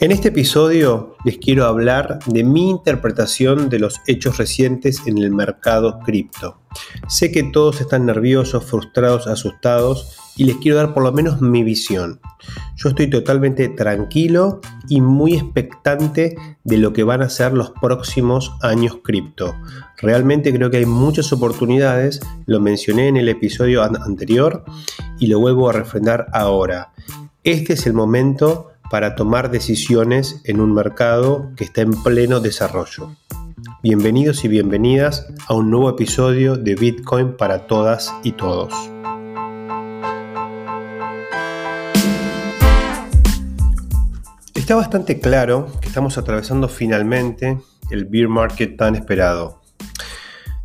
En este episodio les quiero hablar de mi interpretación de los hechos recientes en el mercado cripto. Sé que todos están nerviosos, frustrados, asustados y les quiero dar por lo menos mi visión. Yo estoy totalmente tranquilo y muy expectante de lo que van a ser los próximos años cripto. Realmente creo que hay muchas oportunidades, lo mencioné en el episodio anterior y lo vuelvo a refrendar ahora. Este es el momento para tomar decisiones en un mercado que está en pleno desarrollo. Bienvenidos y bienvenidas a un nuevo episodio de Bitcoin para todas y todos. Está bastante claro que estamos atravesando finalmente el bear market tan esperado.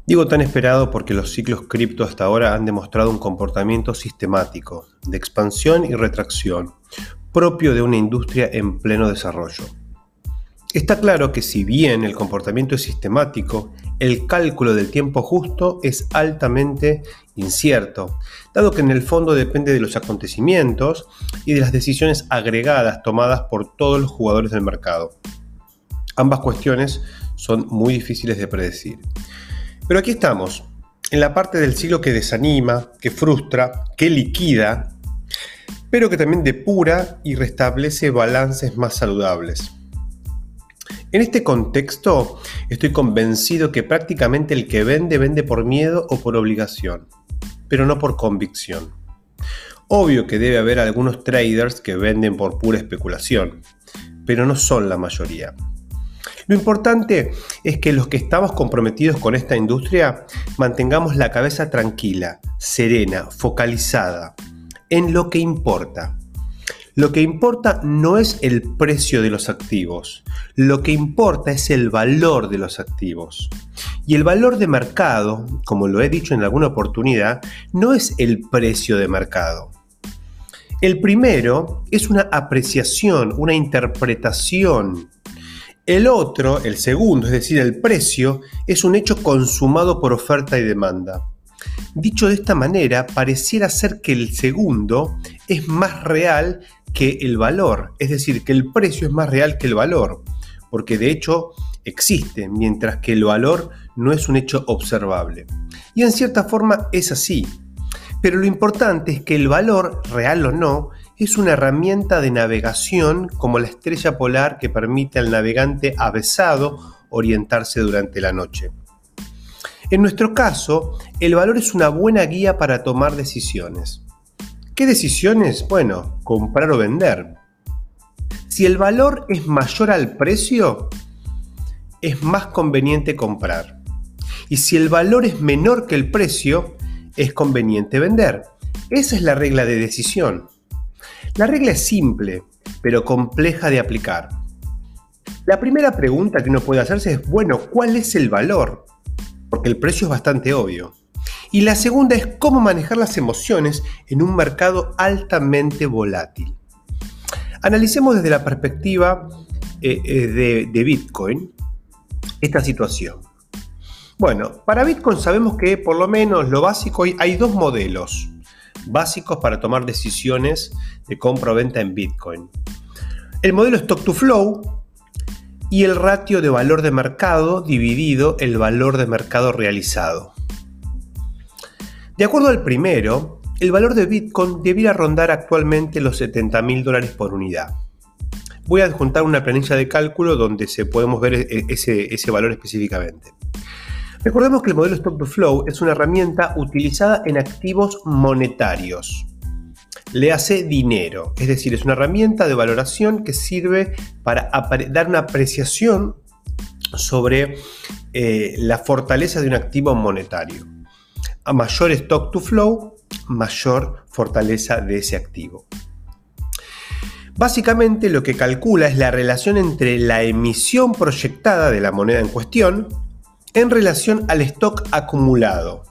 Digo tan esperado porque los ciclos cripto hasta ahora han demostrado un comportamiento sistemático de expansión y retracción, propio de una industria en pleno desarrollo. Está claro que si bien el comportamiento es sistemático, el cálculo del tiempo justo es altamente incierto, dado que en el fondo depende de los acontecimientos y de las decisiones agregadas tomadas por todos los jugadores del mercado. Ambas cuestiones son muy difíciles de predecir. Pero aquí estamos, en la parte del siglo que desanima, que frustra, que liquida pero que también depura y restablece balances más saludables. En este contexto, estoy convencido que prácticamente el que vende vende por miedo o por obligación, pero no por convicción. Obvio que debe haber algunos traders que venden por pura especulación, pero no son la mayoría. Lo importante es que los que estamos comprometidos con esta industria mantengamos la cabeza tranquila, serena, focalizada, en lo que importa. Lo que importa no es el precio de los activos, lo que importa es el valor de los activos. Y el valor de mercado, como lo he dicho en alguna oportunidad, no es el precio de mercado. El primero es una apreciación, una interpretación. El otro, el segundo, es decir, el precio, es un hecho consumado por oferta y demanda. Dicho de esta manera, pareciera ser que el segundo es más real que el valor, es decir, que el precio es más real que el valor, porque de hecho existe, mientras que el valor no es un hecho observable. Y en cierta forma es así, pero lo importante es que el valor, real o no, es una herramienta de navegación como la estrella polar que permite al navegante avesado orientarse durante la noche. En nuestro caso, el valor es una buena guía para tomar decisiones. ¿Qué decisiones? Bueno, comprar o vender. Si el valor es mayor al precio, es más conveniente comprar. Y si el valor es menor que el precio, es conveniente vender. Esa es la regla de decisión. La regla es simple, pero compleja de aplicar. La primera pregunta que uno puede hacerse es, bueno, ¿cuál es el valor? Porque el precio es bastante obvio. Y la segunda es cómo manejar las emociones en un mercado altamente volátil. Analicemos desde la perspectiva eh, eh, de, de Bitcoin esta situación. Bueno, para Bitcoin sabemos que por lo menos lo básico hay dos modelos básicos para tomar decisiones de compra o venta en Bitcoin. El modelo Stock to Flow, y el ratio de valor de mercado dividido el valor de mercado realizado. De acuerdo al primero, el valor de Bitcoin debiera rondar actualmente los 70 mil dólares por unidad. Voy a adjuntar una planilla de cálculo donde se podemos ver e-, ese, ese valor específicamente. Recordemos que el modelo Stock to Flow es una herramienta utilizada en activos monetarios le hace dinero, es decir, es una herramienta de valoración que sirve para dar una apreciación sobre eh, la fortaleza de un activo monetario. A mayor stock to flow, mayor fortaleza de ese activo. Básicamente lo que calcula es la relación entre la emisión proyectada de la moneda en cuestión en relación al stock acumulado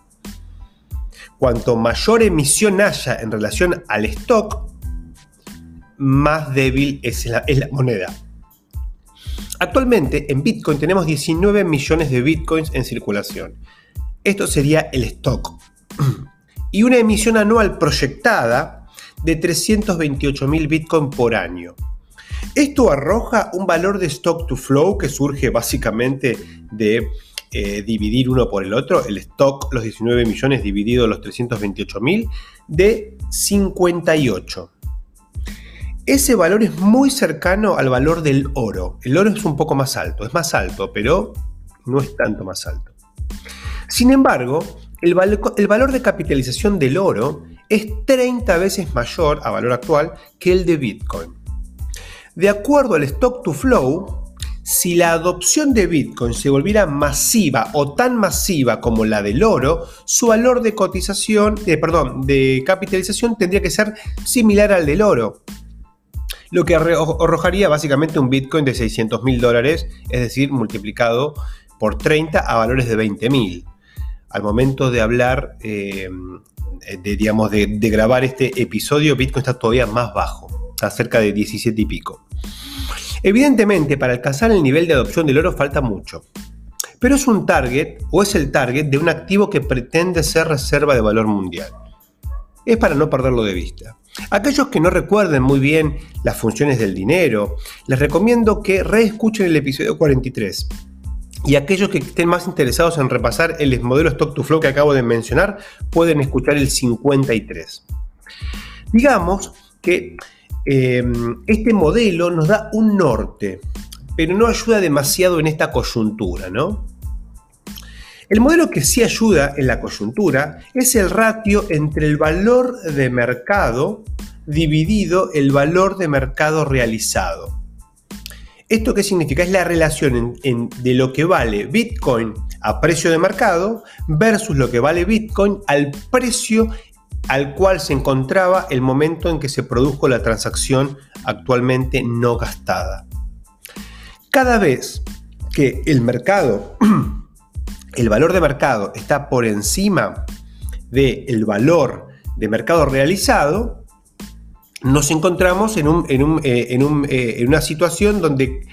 cuanto mayor emisión haya en relación al stock, más débil es la, moneda. Actualmente en Bitcoin tenemos 19 millones de Bitcoins en circulación. Esto sería el stock. Y una emisión anual proyectada de 328 mil Bitcoin por año. Esto arroja un valor de stock to flow que surge básicamente de eh, dividir uno por el otro, el stock, los 19 millones dividido los 328 mil, de 58. Ese valor es muy cercano al valor del oro. El oro es un poco más alto, es más alto, pero no es tanto más alto. Sin embargo, el, el valor de capitalización del oro es 30 veces mayor a valor actual que el de Bitcoin. De acuerdo al stock to flow, si la adopción de Bitcoin se volviera masiva o tan masiva como la del oro, su valor de cotización, de, perdón, de capitalización tendría que ser similar al del oro lo que arrojaría básicamente un Bitcoin de 600 mil dólares, es decir, multiplicado por 30 a valores de 20 mil. Al momento de hablar, eh, de, digamos, de, grabar este episodio, Bitcoin está todavía más bajo, está cerca de 17 y pico. Evidentemente, para alcanzar el nivel de adopción del oro falta mucho. Pero es un target o es el target de un activo que pretende ser reserva de valor mundial. Es para no perderlo de vista. Aquellos que no recuerden muy bien las funciones del dinero, les recomiendo que reescuchen el episodio 43. Y aquellos que estén más interesados en repasar el modelo Stock to Flow que acabo de mencionar, pueden escuchar el 53. Digamos que em, este modelo nos da un norte, pero no ayuda demasiado en esta coyuntura, ¿no? El modelo que sí ayuda en la coyuntura es el ratio entre el valor de mercado dividido el valor de mercado realizado. ¿Esto qué significa? Es la relación de lo que vale Bitcoin a precio de mercado versus lo que vale Bitcoin al precio al cual se encontraba el momento en que se produjo la transacción actualmente no gastada. Cada vez que el mercado el valor de mercado está por encima del valor de mercado realizado, nos encontramos en, eh, eh, en, una situación donde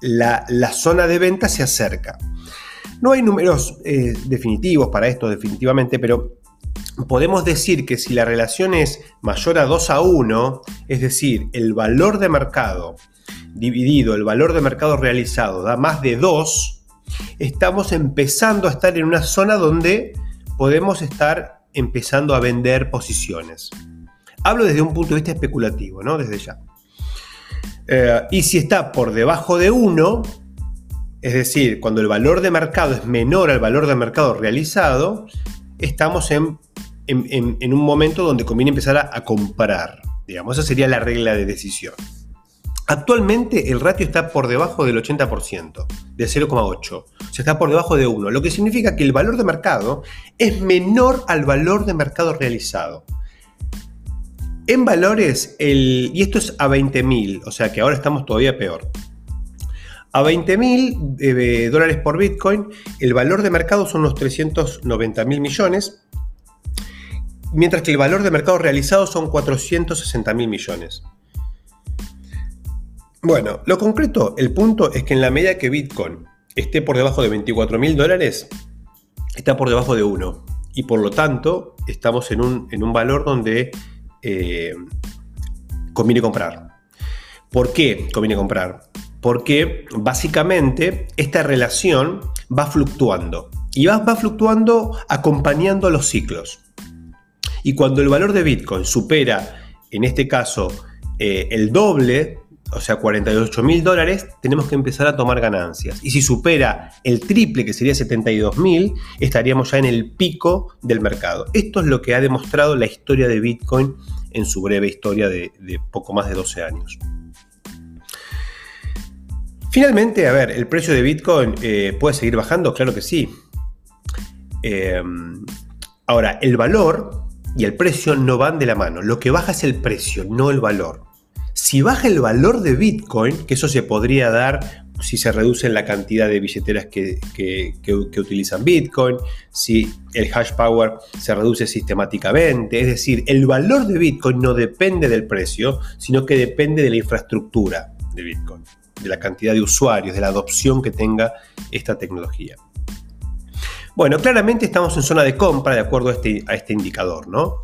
la, zona de venta se acerca. No hay números eh, definitivos para esto, definitivamente, pero podemos decir que si la relación es mayor a 2 a 1, es decir, el valor de mercado dividido el valor de mercado realizado da más de 2, estamos empezando a estar en una zona donde podemos estar empezando a vender posiciones. Hablo desde un punto de vista especulativo, ¿no? Desde ya. Eh, y si está por debajo de 1, es decir, cuando el valor de mercado es menor al valor de mercado realizado, estamos en, un momento donde conviene empezar a, a comprar. Digamos, esa sería la regla de decisión. Actualmente el ratio está por debajo del 80%, de 0,8. O sea, está por debajo de 1, lo que significa que el valor de mercado es menor al valor de mercado realizado. En valores, el, y esto es a 20.000, o sea que ahora estamos todavía peor. A 20.000 eh, dólares por Bitcoin, el valor de mercado son unos 390 mil millones, mientras que el valor de mercado realizado son 460 mil millones. Bueno, lo concreto, el punto es que en la medida que Bitcoin esté por debajo de 24 mil dólares, está por debajo de 1. Y por lo tanto, estamos en un, en un valor donde eh, conviene comprar. ¿Por qué conviene comprar? Porque básicamente esta relación va fluctuando. Y va, va fluctuando acompañando los ciclos. Y cuando el valor de Bitcoin supera, en este caso, eh, el doble o sea, 48 mil dólares, tenemos que empezar a tomar ganancias. Y si supera el triple, que sería 72 mil, estaríamos ya en el pico del mercado. Esto es lo que ha demostrado la historia de Bitcoin en su breve historia de, poco más de 12 años. Finalmente, a ver, ¿el precio de Bitcoin eh, puede seguir bajando? Claro que sí. Em, ahora, el valor y el precio no van de la mano. Lo que baja es el precio, no el valor. Si baja el valor de Bitcoin, que eso se podría dar si se reduce la cantidad de billeteras que, utilizan Bitcoin, si el hash power se reduce sistemáticamente. Es decir, el valor de Bitcoin no depende del precio, sino que depende de la infraestructura de Bitcoin, de la cantidad de usuarios, de la adopción que tenga esta tecnología. Bueno, claramente estamos en zona de compra de acuerdo a este, a este indicador, ¿no?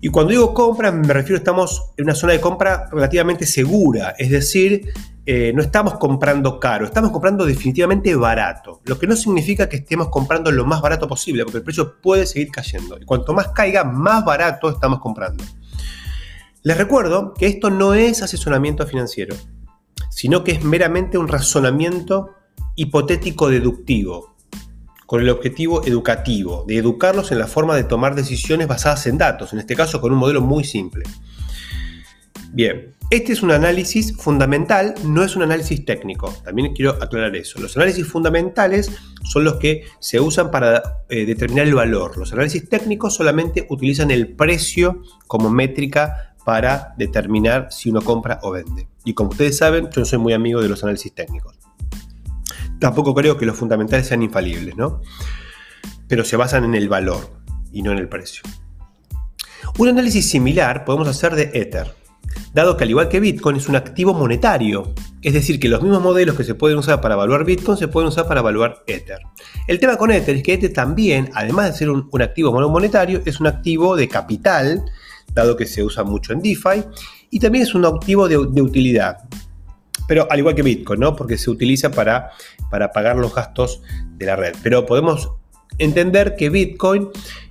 Y cuando digo compra, me refiero estamos en una zona de compra relativamente segura, es decir, eh, no estamos comprando caro, estamos comprando definitivamente barato, lo que no significa que estemos comprando lo más barato posible, porque el precio puede seguir cayendo. Y cuanto más caiga, más barato estamos comprando. Les recuerdo que esto no es asesoramiento financiero, sino que es meramente un razonamiento hipotético deductivo, con el objetivo educativo, de educarlos en la forma de tomar decisiones basadas en datos, en este caso con un modelo muy simple. Bien, este es un análisis fundamental, no es un análisis técnico. También quiero aclarar eso. Los análisis fundamentales son los que se usan para eh, determinar el valor. Los análisis técnicos solamente utilizan el precio como métrica para determinar si uno compra o vende. Y como ustedes saben, yo no soy muy amigo de los análisis técnicos. Tampoco creo que los fundamentales sean infalibles, ¿no? Pero se basan en el valor y no en el precio. Un análisis similar podemos hacer de Ether, dado que al igual que Bitcoin es un activo monetario, es decir, que los mismos modelos que se pueden usar para evaluar Bitcoin se pueden usar para evaluar Ether. El tema con Ether es que Ether también, además de ser un, un activo monetario, es un activo de capital dado que se usa mucho en DeFi, y también es un activo de, utilidad. Pero al igual que Bitcoin, ¿no? Porque se utiliza para, para pagar los gastos de la red. Pero podemos entender que Bitcoin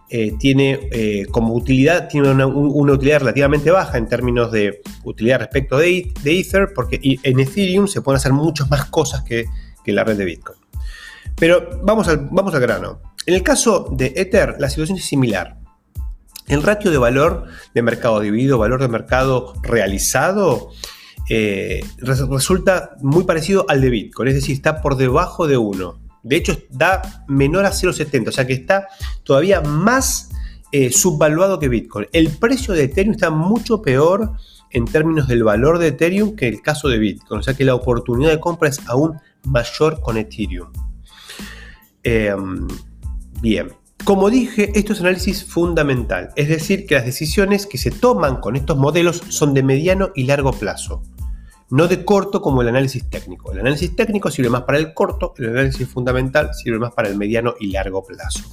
eh, tiene eh, como utilidad, tiene una, utilidad relativamente baja en términos de utilidad respecto de, Ether, porque en Ethereum se pueden hacer muchas más cosas que, que la red de Bitcoin. Pero vamos al, vamos al grano. En el caso de Ether, la situación es similar. El ratio de valor de mercado dividido valor de mercado realizado eh, resulta muy parecido al de Bitcoin, es decir, está por debajo de 1. De hecho, da menor a 0,70, o sea que está todavía más eh, subvaluado que Bitcoin. El precio de Ethereum está mucho peor en términos del valor de Ethereum que el caso de Bitcoin, o sea que la oportunidad de compra es aún mayor con Ethereum. Em, bien, como dije, esto es análisis fundamental, es decir, que las decisiones que se toman con estos modelos son de mediano y largo plazo, no de corto como el análisis técnico. El análisis técnico sirve más para el corto, el análisis fundamental sirve más para el mediano y largo plazo.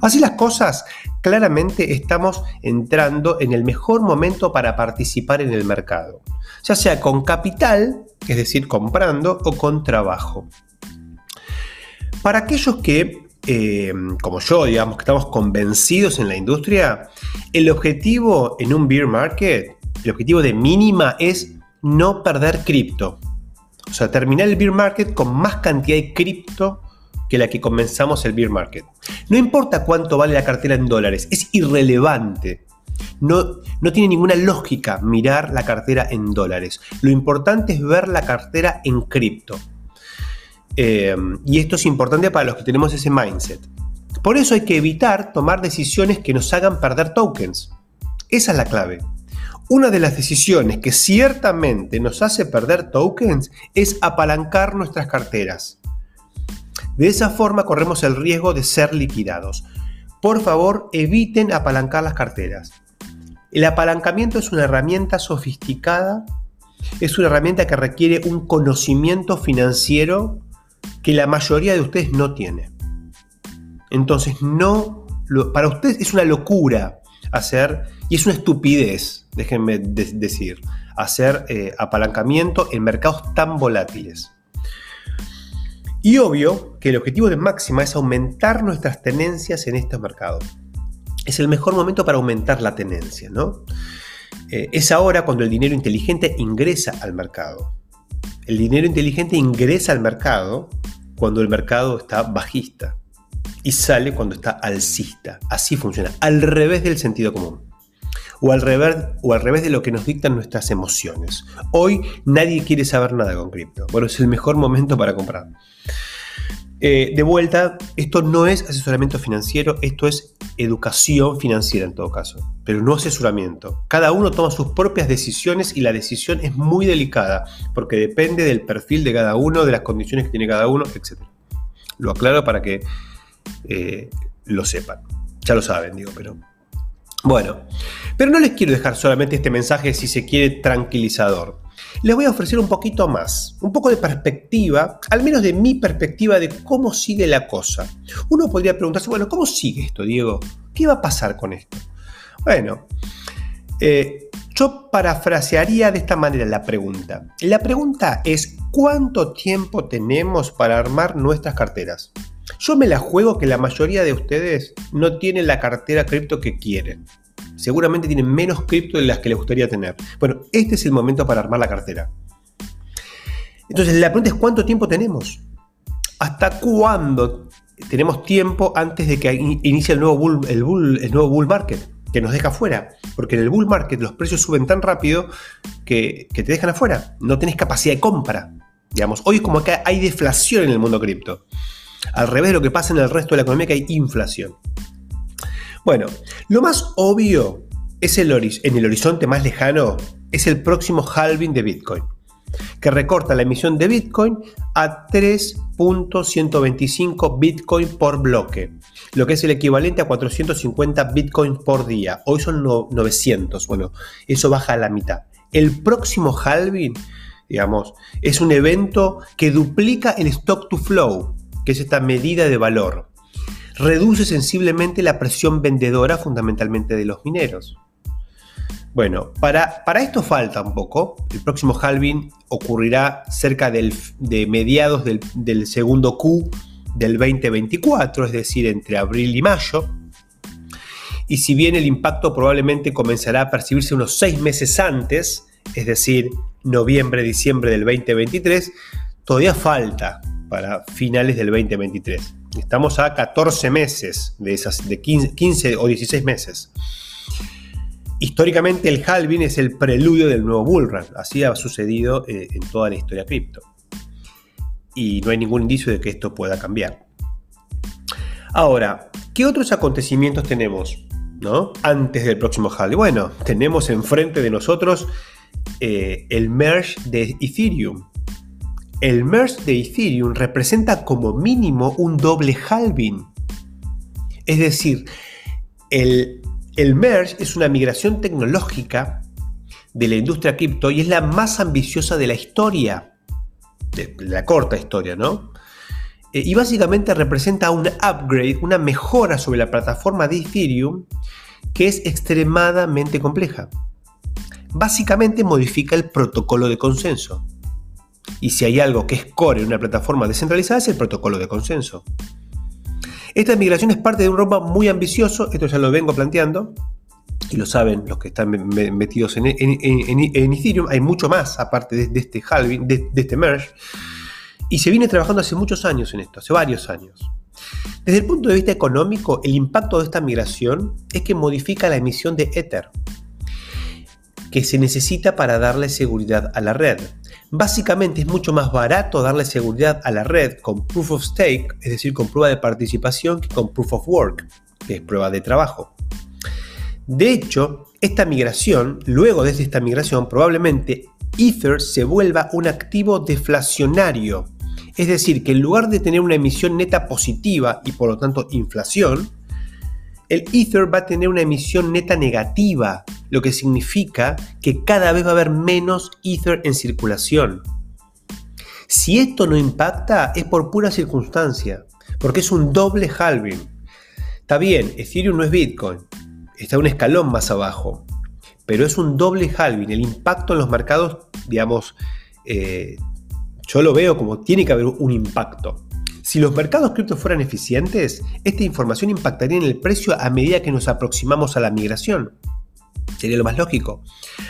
Así las cosas, claramente estamos entrando en el mejor momento para participar en el mercado, ya sea con capital, es decir, comprando, o con trabajo. Para aquellos que eh, como yo, digamos, que estamos convencidos en la industria, el objetivo en un beer market, el objetivo de mínima es no perder cripto. O sea, terminar el beer market con más cantidad de cripto que la que comenzamos el beer market. No importa cuánto vale la cartera en dólares, es irrelevante. No, no, tiene ninguna lógica mirar la cartera en dólares. Lo importante es ver la cartera en cripto. Eh, y esto es importante para los que tenemos ese mindset. Por eso hay que evitar tomar decisiones que nos hagan perder tokens. Esa es la clave. Una de las decisiones que ciertamente nos hace perder tokens es apalancar nuestras carteras. De esa forma corremos el riesgo de ser liquidados. Por favor, eviten apalancar las carteras. El apalancamiento es una herramienta sofisticada, es una herramienta que requiere un conocimiento financiero que la mayoría de ustedes no tiene. Entonces, no, para ustedes es una locura hacer, y es una estupidez, déjenme decir, hacer eh, apalancamiento en mercados tan volátiles. Y obvio que el objetivo de máxima es aumentar nuestras tenencias en estos mercados. Es el mejor momento para aumentar la tenencia, ¿no? Eh, es ahora cuando el dinero inteligente ingresa al mercado. El dinero inteligente ingresa al mercado cuando el mercado está bajista y sale cuando está alcista. Así funciona, al revés del sentido común. O al, revés, o al revés de lo que nos dictan nuestras emociones. Hoy nadie quiere saber nada con cripto. Bueno, es el mejor momento para comprar. Eh, de vuelta, esto no es asesoramiento financiero, esto es educación financiera en todo caso, pero no asesoramiento. Cada uno toma sus propias decisiones y la decisión es muy delicada porque depende del perfil de cada uno, de las condiciones que tiene cada uno, etc. Lo aclaro para que eh, lo sepan. Ya lo saben, digo, pero... Bueno, pero no les quiero dejar solamente este mensaje si se quiere tranquilizador les voy a ofrecer un poquito más, un poco de perspectiva, al menos de mi perspectiva de cómo sigue la cosa. Uno podría preguntarse, bueno, ¿cómo sigue esto, Diego? ¿Qué va a pasar con esto? Bueno, eh, yo parafrasearía de esta manera la pregunta. La pregunta es, ¿cuánto tiempo tenemos para armar nuestras carteras? Yo me la juego que la mayoría de ustedes no tienen la cartera cripto que quieren. Seguramente tienen menos cripto de las que les gustaría tener. Bueno, este es el momento para armar la cartera. Entonces, la pregunta es ¿cuánto tiempo tenemos? ¿Hasta cuándo tenemos tiempo antes de que inicie el nuevo bull, el nuevo bull market? Que nos deja afuera. Porque en el bull market los precios suben tan rápido que, te dejan afuera. No tenés capacidad de compra. Digamos, hoy como que hay deflación en el mundo cripto. Al revés de lo que pasa en el resto de la economía, que hay inflación. Bueno, lo más obvio es el en el horizonte más lejano es el próximo halving de Bitcoin, que recorta la emisión de Bitcoin a 3.125 Bitcoin por bloque, lo que es el equivalente a 450 Bitcoin por día. Hoy son 900, bueno, eso baja a la mitad. El próximo halving, digamos, es un evento que duplica el stock to flow, que es esta medida de valor. Reduce sensiblemente la presión vendedora fundamentalmente de los mineros. Bueno, para, para esto falta un poco. El próximo halving ocurrirá cerca del, de mediados del, del segundo Q del 2024, es decir, entre abril y mayo. Y si bien el impacto probablemente comenzará a percibirse unos seis meses antes, es decir, noviembre, diciembre del 2023, todavía falta para finales del 2023. Estamos a 14 meses de esas, de 15, o 16 meses. Históricamente el halving es el preludio del nuevo bullrun. Así ha sucedido eh, en toda la historia cripto. Y no hay ningún indicio de que esto pueda cambiar. Ahora, ¿qué otros acontecimientos tenemos ¿no? antes del próximo halving? Bueno, tenemos enfrente de nosotros eh, el merge de Ethereum, el merge de Ethereum representa como mínimo un doble halving. Es decir, el, el merge es una migración tecnológica de la industria cripto y es la más ambiciosa de la historia, de la corta historia, ¿no? Eh, y básicamente representa un upgrade, una mejora sobre la plataforma de Ethereum que es extremadamente compleja. Básicamente modifica el protocolo de consenso. Y si hay algo que es core en una plataforma descentralizada es el protocolo de consenso. Esta migración es parte de un roadmap muy ambicioso, esto ya lo vengo planteando, y lo saben los que están metidos en, Ethereum, hay mucho más aparte de, este halving, de, de, este merge, y se viene trabajando hace muchos años en esto, hace varios años. Desde el punto de vista económico, el impacto de esta migración es que modifica la emisión de Ether, que se necesita para darle seguridad a la red. Básicamente es mucho más barato darle seguridad a la red con proof of stake, es decir, con prueba de participación, que con proof of work, que es prueba de trabajo. De hecho, esta migración, luego de esta migración, probablemente Ether se vuelva un activo deflacionario. Es decir, que en lugar de tener una emisión neta positiva y por lo tanto inflación, el Ether va a tener una emisión neta negativa lo que significa que cada vez va a haber menos Ether en circulación. Si esto no impacta es por pura circunstancia, porque es un doble halving. Está bien, Ethereum no es Bitcoin, está un escalón más abajo, pero es un doble halving. El impacto en los mercados, digamos, eh, yo lo veo como tiene que haber un impacto. Si los mercados cripto fueran eficientes, esta información impactaría en el precio a medida que nos aproximamos a la migración. Sería lo más lógico.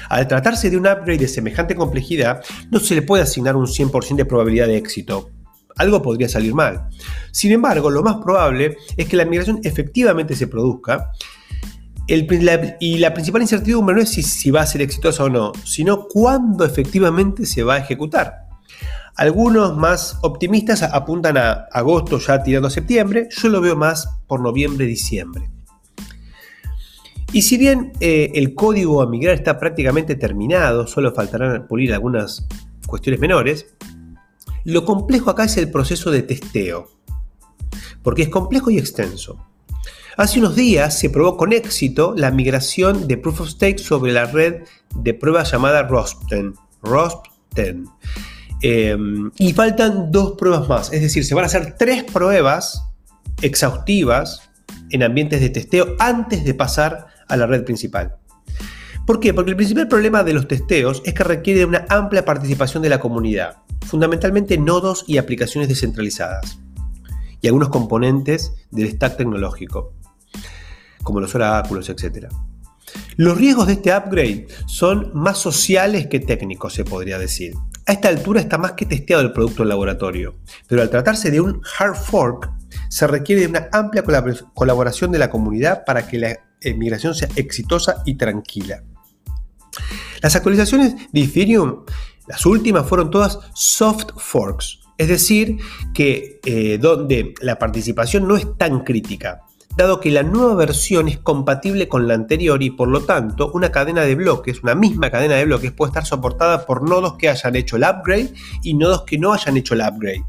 Al tratarse de un upgrade de semejante complejidad, no se le puede asignar un 100% de probabilidad de éxito. Algo podría salir mal. Sin embargo, lo más probable es que la migración efectivamente se produzca y la principal incertidumbre no es si, si, va a ser exitosa o no, sino cuándo efectivamente se va a ejecutar. Algunos más optimistas apuntan a agosto ya tirando a septiembre, yo lo veo más por noviembre-diciembre. Y si bien eh, el código a migrar está prácticamente terminado, solo faltarán pulir algunas cuestiones menores, lo complejo acá es el proceso de testeo, porque es complejo y extenso. Hace unos días se probó con éxito la migración de Proof of Stake sobre la red de pruebas llamada ROSP10. Em, y faltan dos pruebas más, es decir, se van a hacer tres pruebas exhaustivas en ambientes de testeo antes de pasar a la red principal. ¿Por qué? Porque el principal problema de los testeos es que requiere una amplia participación de la comunidad, fundamentalmente nodos y aplicaciones descentralizadas, y algunos componentes del stack tecnológico, como los oráculos, etc. Los riesgos de este upgrade son más sociales que técnicos, se podría decir. A esta altura está más que testeado el producto en laboratorio, pero al tratarse de un hard fork, se requiere de una amplia colaboración de la comunidad para que la migración sea exitosa y tranquila. Las actualizaciones de Ethereum, las últimas fueron todas soft forks, es decir, que eh, donde la participación no es tan crítica, dado que la nueva versión es compatible con la anterior y por lo tanto una cadena de bloques, una misma cadena de bloques puede estar soportada por nodos que hayan hecho el upgrade y nodos que no hayan hecho el upgrade.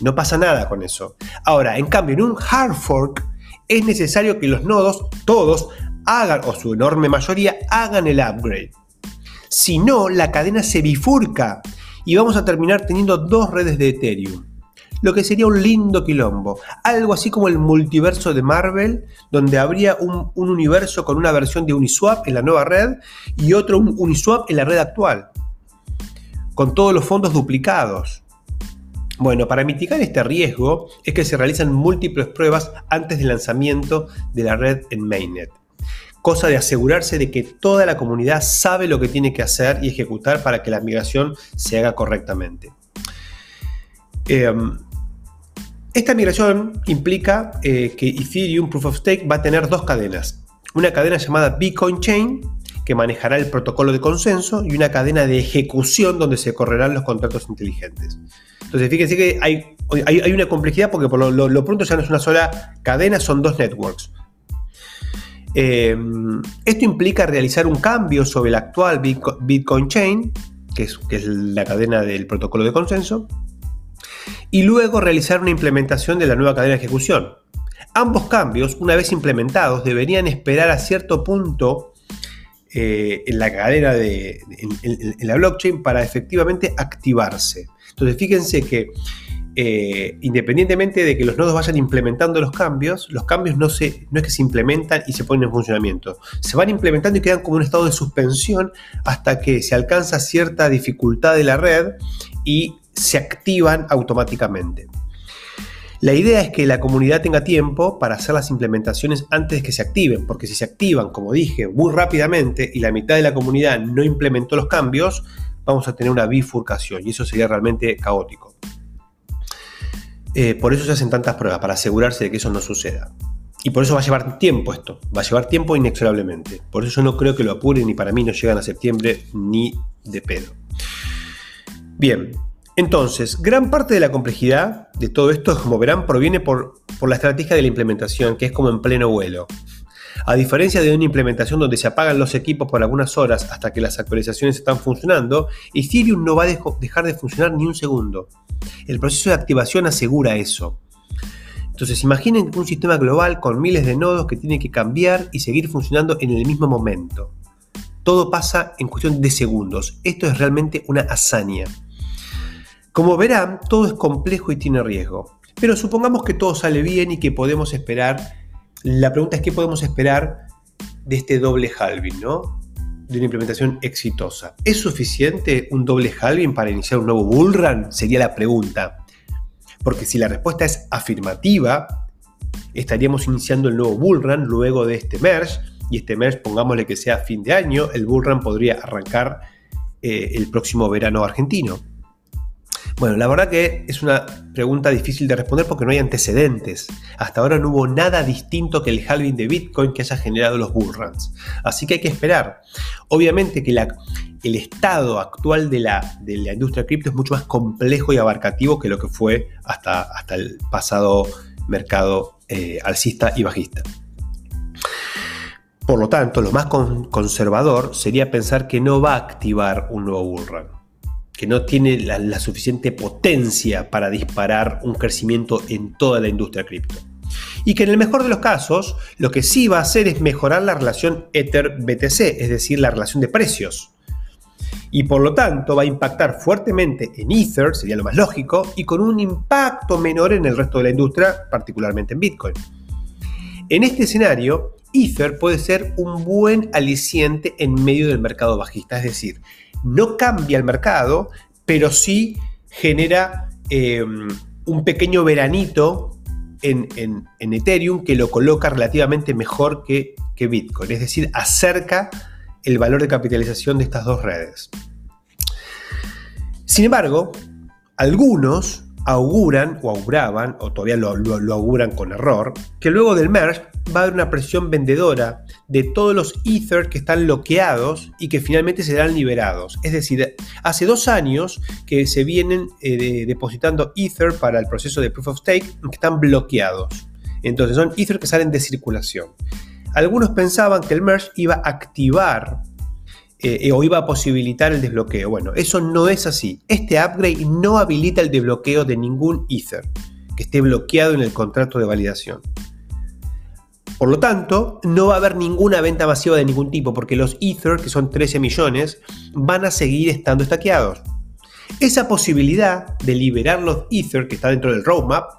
No pasa nada con eso. Ahora, en cambio, en un hard fork es necesario que los nodos, todos, hagan, o su enorme mayoría, hagan el upgrade. Si no, la cadena se bifurca y vamos a terminar teniendo dos redes de Ethereum. Lo que sería un lindo quilombo. Algo así como el multiverso de Marvel, donde habría un, universo con una versión de Uniswap en la nueva red y otro Uniswap en la red actual. Con todos los fondos duplicados. Bueno, para mitigar este riesgo es que se realizan múltiples pruebas antes del lanzamiento de la red en Mainnet cosa de asegurarse de que toda la comunidad sabe lo que tiene que hacer y ejecutar para que la migración se haga correctamente. Em, esta migración implica eh, que Ethereum Proof of Stake va a tener dos cadenas. Una cadena llamada Bitcoin Chain, que manejará el protocolo de consenso, y una cadena de ejecución donde se correrán los contratos inteligentes. Entonces, fíjense que hay, una complejidad porque por lo pronto ya no es una sola cadena, son dos networks. Eh, esto implica realizar un cambio sobre el actual Bitcoin Chain, que es, la cadena del protocolo de consenso, y luego realizar una implementación de la nueva cadena de ejecución. Ambos cambios, una vez implementados, deberían esperar a cierto punto eh, en la cadena de en, la blockchain para efectivamente activarse. Entonces, fíjense que eh, independientemente de que los nodos vayan implementando los cambios, los cambios no, se, no es que se implementan y se ponen en funcionamiento. Se van implementando y quedan como un estado de suspensión hasta que se alcanza cierta dificultad de la red y se activan automáticamente. La idea es que la comunidad tenga tiempo para hacer las implementaciones antes de que se activen, porque si se activan, como dije, muy rápidamente y la mitad de la comunidad no implementó los cambios, vamos a tener una bifurcación y eso sería realmente caótico. Eh, por eso se hacen tantas pruebas, para asegurarse de que eso no suceda. Y por eso va a llevar tiempo esto, va a llevar tiempo inexorablemente. Por eso yo no creo que lo apuren y para mí no llegan a septiembre ni de pedo. Bien, entonces, gran parte de la complejidad de todo esto, como verán, proviene por, la estrategia de la implementación, que es como en pleno vuelo. A diferencia de una implementación donde se apagan los equipos por algunas horas hasta que las actualizaciones están funcionando, Ethereum no va a dejar de funcionar ni un segundo. El proceso de activación asegura eso. Entonces imaginen un sistema global con miles de nodos que tiene que cambiar y seguir funcionando en el mismo momento. Todo pasa en cuestión de segundos. Esto es realmente una hazaña. Como verán, todo es complejo y tiene riesgo. Pero supongamos que todo sale bien y que podemos esperar. La pregunta es qué podemos esperar de este doble halving, ¿no? de una implementación exitosa. ¿Es suficiente un doble halving para iniciar un nuevo bullrun? Sería la pregunta. Porque si la respuesta es afirmativa, estaríamos iniciando el nuevo bullrun luego de este merge, y este merge pongámosle que sea fin de año, el bullrun podría arrancar eh, el próximo verano argentino. Bueno, la verdad que es una pregunta difícil de responder porque no hay antecedentes. Hasta ahora no hubo nada distinto que el halving de Bitcoin que haya generado los bullruns. Así que hay que esperar. Obviamente que el estado actual de la, de industria cripto es mucho más complejo y abarcativo que lo que fue hasta, hasta el pasado mercado eh, alcista y bajista. Por lo tanto, lo más conservador sería pensar que no va a activar un nuevo bullrun que no tiene la, suficiente potencia para disparar un crecimiento en toda la industria cripto. Y que en el mejor de los casos, lo que sí va a hacer es mejorar la relación Ether-BTC, es decir, la relación de precios. Y por lo tanto va a impactar fuertemente en Ether, sería lo más lógico, y con un impacto menor en el resto de la industria, particularmente en Bitcoin. En este escenario, Ether puede ser un buen aliciente en medio del mercado bajista. Es decir, no cambia el mercado, pero sí genera em, un pequeño veranito en, Ethereum que lo coloca relativamente mejor que, que Bitcoin. Es decir, acerca el valor de capitalización de estas dos redes. Sin embargo, algunos auguran o auguraban, o todavía lo, auguran con error, que luego del merge va a haber una presión vendedora de todos los Ether que están bloqueados y que finalmente serán liberados. Es decir, hace dos años que se vienen eh, depositando Ether para el proceso de Proof of Stake que están bloqueados. Entonces son Ether que salen de circulación. Algunos pensaban que el merge iba a activar eh, o iba a posibilitar el desbloqueo. Bueno, eso no es así. Este upgrade no habilita el desbloqueo de ningún Ether que esté bloqueado en el contrato de validación. Por lo tanto, no va a haber ninguna venta masiva de ningún tipo, porque los Ether, que son 13 millones, van a seguir estando estaqueados. Esa posibilidad de liberar los Ether, que está dentro del roadmap,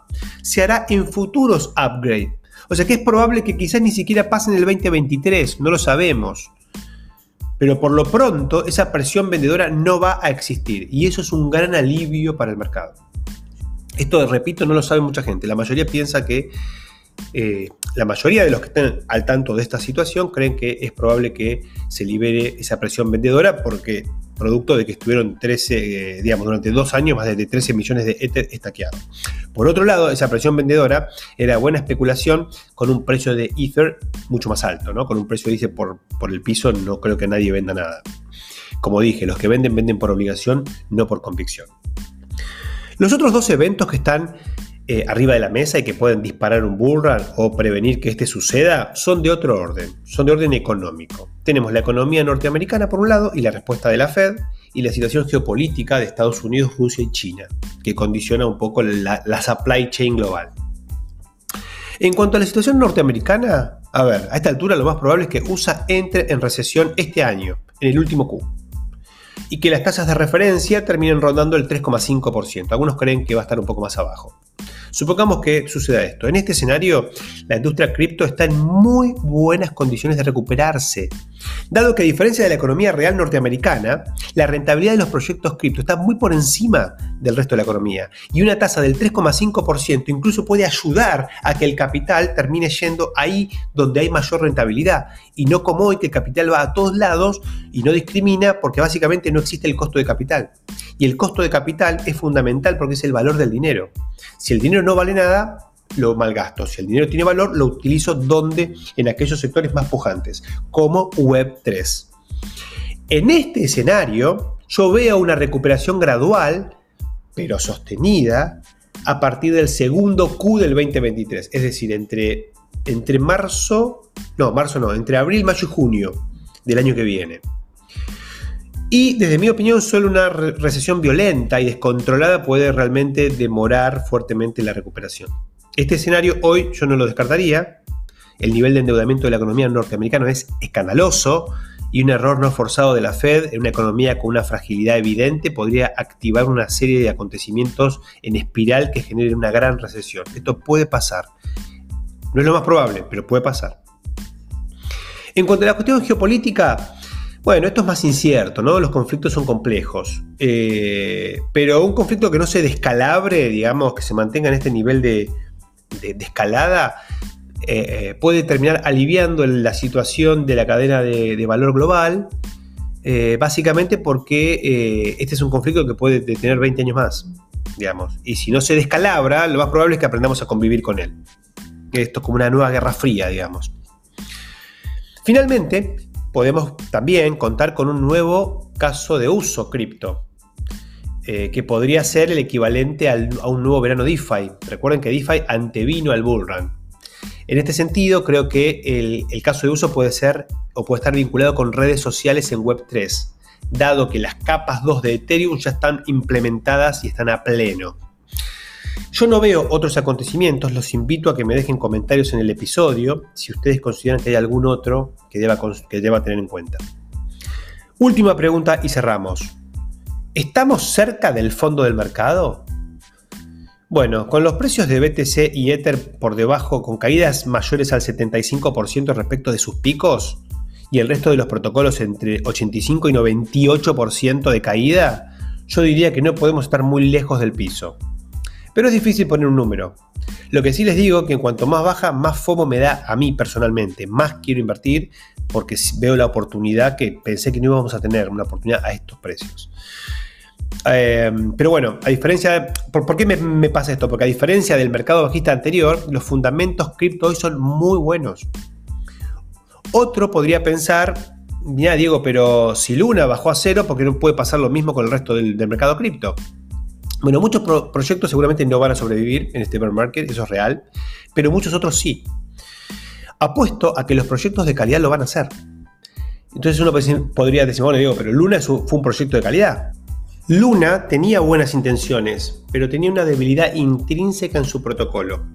se hará en futuros upgrades. O sea que es probable que quizás ni siquiera pasen el 2023, no lo sabemos. Pero por lo pronto esa presión vendedora no va a existir y eso es un gran alivio para el mercado. Esto, repito, no lo sabe mucha gente. La mayoría piensa que, eh, la mayoría de los que estén al tanto de esta situación creen que es probable que se libere esa presión vendedora porque producto de que estuvieron 13, eh, digamos, durante dos años más de 13 millones de Ether estaqueados. Por otro lado, esa presión vendedora era buena especulación con un precio de Ether mucho más alto, ¿no? Con un precio Ether por, por el piso no creo que nadie venda nada. Como dije, los que venden venden por obligación, no por convicción. Los otros dos eventos que están eh, arriba de la mesa y que pueden disparar un bullrun o prevenir que este suceda son de otro orden, son de orden económico. Tenemos la economía norteamericana por un lado y la respuesta de la Fed y la situación geopolítica de Estados Unidos, Rusia y China, que condiciona un poco la, la supply chain global. En cuanto a la situación norteamericana, a ver, a esta altura lo más probable es que USA entre en recesión este año, en el último Q y que las tasas de referencia terminen rondando el 3,5%. Algunos creen que va a estar un poco más abajo. Supongamos que suceda esto. En este escenario, la industria cripto está en muy buenas condiciones de recuperarse, dado que a diferencia de la economía real norteamericana, la rentabilidad de los proyectos cripto está muy por encima del resto de la economía y una tasa del 3,5% incluso puede ayudar a que el capital termine yendo ahí donde hay mayor rentabilidad y no como hoy que el capital va a todos lados y no discrimina porque básicamente no existe el costo de capital. Y el costo de capital es fundamental porque es el valor del dinero. Si el dinero no vale nada, lo malgasto. Si el dinero tiene valor, lo utilizo donde, en aquellos sectores más pujantes, como Web3. En este escenario, yo veo una recuperación gradual, pero sostenida, a partir del segundo Q del 2023. Es decir, entre, entre marzo, no, marzo no, entre abril, mayo y junio del año que viene. Y desde mi opinión, solo una recesión violenta y descontrolada puede realmente demorar fuertemente la recuperación. Este escenario hoy yo no lo descartaría. El nivel de endeudamiento de la economía norteamericana es escandaloso y un error no forzado de la Fed en una economía con una fragilidad evidente podría activar una serie de acontecimientos en espiral que generen una gran recesión. Esto puede pasar. No es lo más probable, pero puede pasar. En cuanto a la cuestión geopolítica, bueno, esto es más incierto, ¿no? Los conflictos son complejos. Eh, pero un conflicto que no se descalabre, digamos, que se mantenga en este nivel de, escalada, eh, eh, puede terminar aliviando la situación de la cadena de, valor global, básicamente porque este es un conflicto que puede tener 20 años más, digamos. Y si no se descalabra, lo más probable es que aprendamos a convivir con él. Esto es como una nueva guerra fría, digamos. Finalmente, podemos también contar con un nuevo caso de uso cripto, eh, que podría ser el equivalente a un nuevo verano DeFi. Recuerden que DeFi antevino al bullrun. En este sentido, creo que el, el, caso de uso puede ser o puede estar vinculado con redes sociales en Web3, dado que las capas 2 de Ethereum ya están implementadas y están a pleno. Yo no veo otros acontecimientos, los invito a que me dejen comentarios en el episodio si ustedes consideran que hay algún otro que deba, tener en cuenta. Última pregunta y cerramos. ¿Estamos cerca del fondo del mercado? Bueno, con los precios de BTC y Ether por debajo, con caídas mayores al 75% respecto de sus picos, y el resto de los protocolos entre 85 y 98% de caída, yo diría que no podemos estar muy lejos del piso. Pero es difícil poner un número. Lo que sí les digo que en cuanto más baja, más FOMO me da a mí personalmente. Más quiero invertir porque veo la oportunidad que pensé que no íbamos a tener, una oportunidad a estos precios. Em, pero bueno, a diferencia, ¿por, qué me, pasa esto? Porque a diferencia del mercado bajista anterior, los fundamentos cripto hoy son muy buenos. Otro podría pensar, mira Diego, pero si Luna bajó a cero, ¿por qué no puede pasar lo mismo con el resto del, mercado cripto? Bueno, muchos proyectos seguramente no van a sobrevivir en este bear market, eso es real, pero muchos otros sí. Apuesto a que los proyectos de calidad lo van a hacer. Entonces uno podría decir, bueno, Diego, pero Luna fue un proyecto de calidad. Luna tenía buenas intenciones, pero tenía una debilidad intrínseca en su protocolo.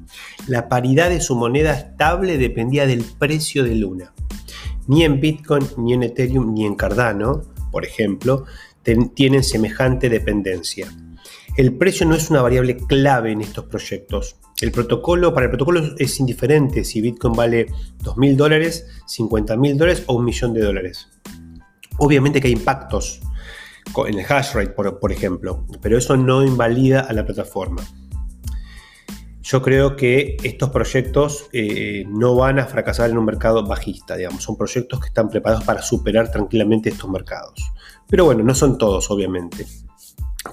La paridad de su moneda estable dependía del precio de Luna. Ni en Bitcoin, ni en Ethereum, ni en Cardano, por ejemplo, tienen semejante dependencia. El precio no es una variable clave en estos proyectos. El protocolo, para el protocolo es indiferente si Bitcoin vale 2.000 dólares, 50.000 dólares o un millón de dólares. Obviamente que hay impactos en el hash rate, por, ejemplo, pero eso no invalida a la plataforma. Yo creo que estos proyectos eh, no van a fracasar en un mercado bajista, digamos, son proyectos que están preparados para superar tranquilamente estos mercados. Pero bueno, no son todos, obviamente.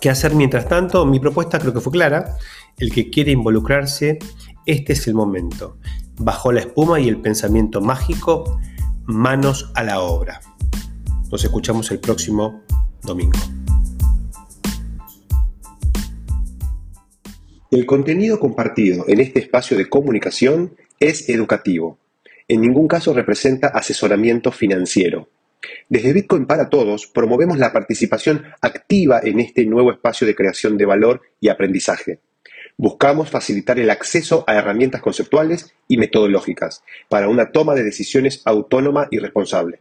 ¿Qué hacer mientras tanto? Mi propuesta creo que fue clara. El que quiere involucrarse, este es el momento. Bajo la espuma y el pensamiento mágico, manos a la obra. Nos escuchamos el próximo domingo. El contenido compartido en este espacio de comunicación es educativo. En ningún caso representa asesoramiento financiero. Desde Bitcoin para Todos promovemos la participación activa en este nuevo espacio de creación de valor y aprendizaje. Buscamos facilitar el acceso a herramientas conceptuales y metodológicas para una toma de decisiones autónoma y responsable.